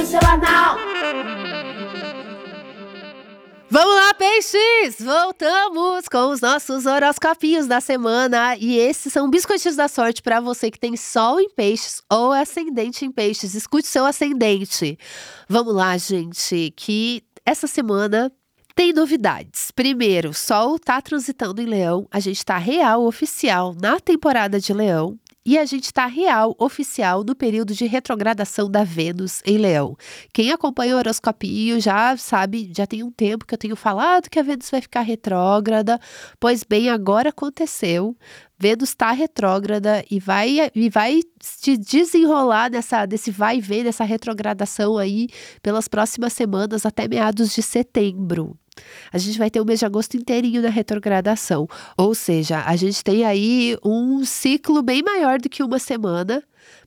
o seu anal. Vamos lá, peixes! Voltamos com os nossos horoscopinhos da semana. E esses são biscoitinhos da sorte para você que tem sol em peixes ou ascendente em peixes. Escute seu ascendente. Vamos lá, gente, que essa semana tem novidades. Primeiro, Sol tá transitando em Leão. A gente tá real oficial na temporada de Leão. E a gente está real, oficial, no período de retrogradação da Vênus em Leão. Quem acompanha o horoscopio já sabe, já tem um tempo que eu tenho falado que a Vênus vai ficar retrógrada. Pois bem, agora aconteceu. Vênus está retrógrada e vai, e vai se desenrolar nessa, desse vai e vem, nessa retrogradação aí pelas próximas semanas até meados de setembro. A gente vai ter o mês de agosto inteirinho na retrogradação. Ou seja, a gente tem aí um ciclo bem maior do que uma semana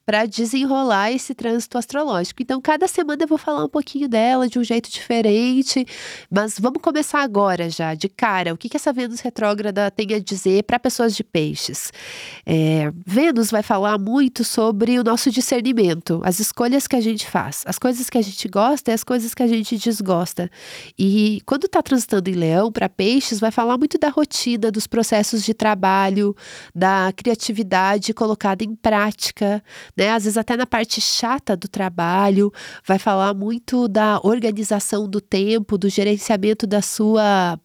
para desenrolar esse trânsito astrológico. Então, cada semana eu vou falar um pouquinho dela de um jeito diferente, mas vamos começar agora já, de cara. O que, que essa Vênus retrógrada tem a dizer para pessoas de peixes? É, Vênus vai falar muito sobre o nosso discernimento, as escolhas que a gente faz, as coisas que a gente gosta e as coisas que a gente desgosta. E quando está transitando em leão para peixes, vai falar muito da rotina, dos processos de trabalho, da criatividade colocada em prática né? Às vezes até na parte chata do trabalho, vai falar muito da organização do tempo, do gerenciamento da sua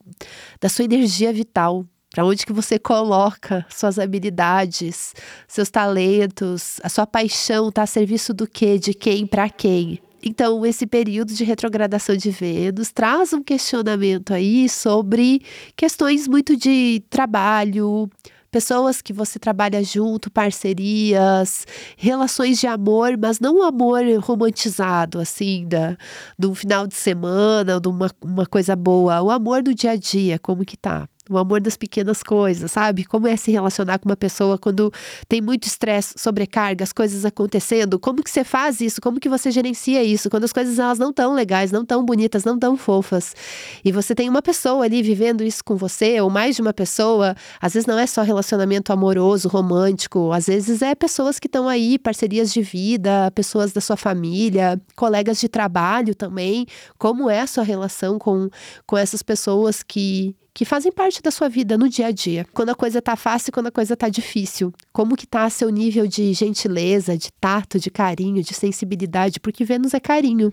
da sua energia vital, para onde que você coloca suas habilidades, seus talentos, a sua paixão está a serviço do quê, de quem, para quem. Então, esse período de retrogradação de Vênus traz um questionamento aí sobre questões muito de trabalho, pessoas que você trabalha junto, parcerias, relações de amor, mas não um amor romantizado, assim, da, de um final de semana, de uma, uma coisa boa, o amor do dia a dia, como que tá o amor das pequenas coisas, sabe? Como é se relacionar com uma pessoa quando tem muito estresse, sobrecarga, as coisas acontecendo? Como que você faz isso? Como que você gerencia isso? Quando as coisas elas não tão legais, não tão bonitas, não tão fofas. E você tem uma pessoa ali vivendo isso com você, ou mais de uma pessoa, às vezes não é só relacionamento amoroso, romântico, às vezes é pessoas que estão aí, parcerias de vida, pessoas da sua família, colegas de trabalho também. Como é a sua relação com, com essas pessoas que que fazem parte da sua vida no dia a dia. Quando a coisa tá fácil quando a coisa tá difícil. Como que tá seu nível de gentileza, de tato, de carinho, de sensibilidade, porque Vênus é carinho.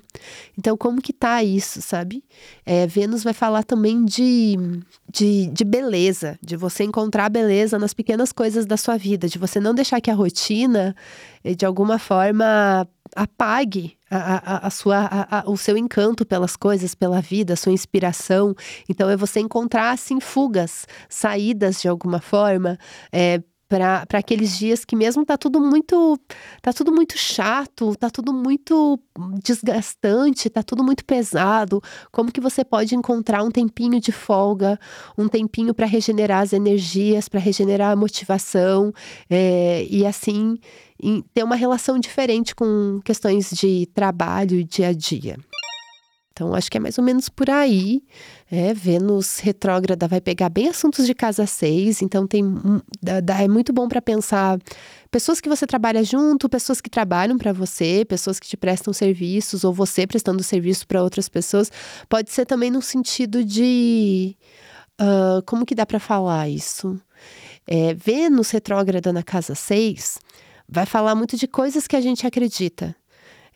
Então, como que tá isso, sabe? É, Vênus vai falar também de, de, de beleza, de você encontrar beleza nas pequenas coisas da sua vida, de você não deixar que a rotina, eh, de alguma forma, apague a, a, a sua, a, o seu encanto pelas coisas, pela vida, a sua inspiração. Então, é você encontrar, assim, fugas, saídas de alguma forma, é, para aqueles dias que mesmo tá tudo muito tá tudo muito chato, tá tudo muito desgastante, tá tudo muito pesado, como que você pode encontrar um tempinho de folga, um tempinho para regenerar as energias, para regenerar a motivação é, e assim ter uma relação diferente com questões de trabalho e dia a dia. Então, acho que é mais ou menos por aí. É, Vênus retrógrada vai pegar bem assuntos de casa 6, então tem é muito bom para pensar pessoas que você trabalha junto, pessoas que trabalham para você, pessoas que te prestam serviços ou você prestando serviço para outras pessoas. Pode ser também no sentido de uh, como que dá para falar isso? É, Vênus retrógrada na casa 6 vai falar muito de coisas que a gente acredita.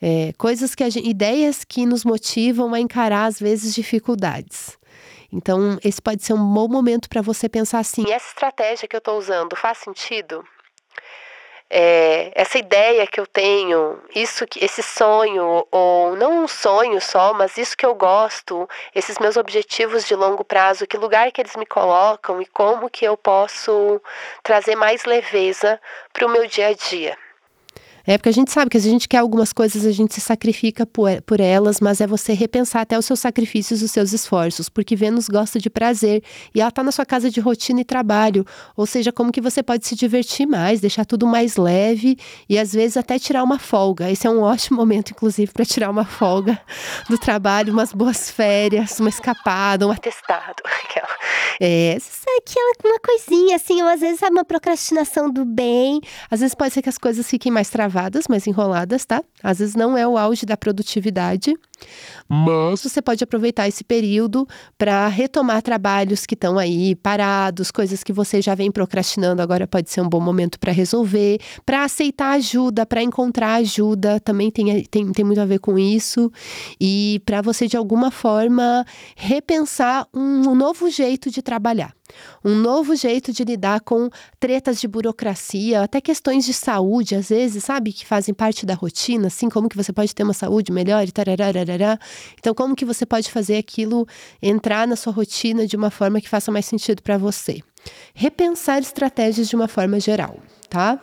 É, coisas que gente, ideias que nos motivam a encarar às vezes dificuldades. Então, esse pode ser um bom momento para você pensar assim: essa estratégia que eu estou usando faz sentido? É, essa ideia que eu tenho, isso, esse sonho, ou não um sonho só, mas isso que eu gosto, esses meus objetivos de longo prazo, que lugar que eles me colocam e como que eu posso trazer mais leveza para o meu dia a dia. É porque a gente sabe que se a gente quer algumas coisas, a gente se sacrifica por, por elas, mas é você repensar até os seus sacrifícios, os seus esforços, porque Vênus gosta de prazer e ela está na sua casa de rotina e trabalho, ou seja, como que você pode se divertir mais, deixar tudo mais leve e às vezes até tirar uma folga. Esse é um ótimo momento, inclusive, para tirar uma folga do trabalho, umas boas férias, uma escapada, um atestado. É, aquela uma coisinha assim, ou às vezes é uma procrastinação do bem, às vezes pode ser que as coisas fiquem mais travadas travadas, mais enroladas, tá? Às vezes não é o auge da produtividade. Mas você pode aproveitar esse período para retomar trabalhos que estão aí parados, coisas que você já vem procrastinando, agora pode ser um bom momento para resolver, para aceitar ajuda, para encontrar ajuda, também tem, tem, tem muito a ver com isso. E para você, de alguma forma, repensar um, um novo jeito de trabalhar um novo jeito de lidar com tretas de burocracia, até questões de saúde, às vezes, sabe, que fazem parte da rotina, assim, como que você pode ter uma saúde melhor e tararararará. Então, como que você pode fazer aquilo entrar na sua rotina de uma forma que faça mais sentido para você? Repensar estratégias de uma forma geral, tá?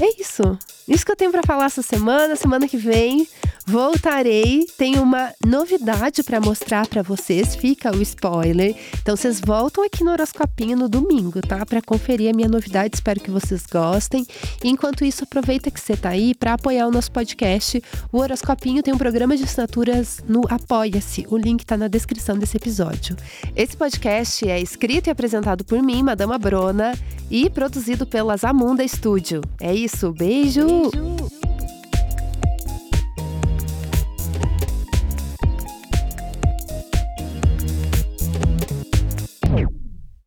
É isso. Isso que eu tenho para falar essa semana. Semana que vem voltarei. Tenho uma novidade para mostrar para vocês. Fica o spoiler. Então vocês voltam aqui no Horoscopinho no domingo, tá? Para conferir a minha novidade. Espero que vocês gostem. Enquanto isso, aproveita que você tá aí para apoiar o nosso podcast. O Horoscopinho tem um programa de assinaturas no Apoia-se. O link tá na descrição desse episódio. Esse podcast é escrito e apresentado por mim, Madama Brona, e produzido pela Zamunda Studio. É isso. Beijo. Beijo.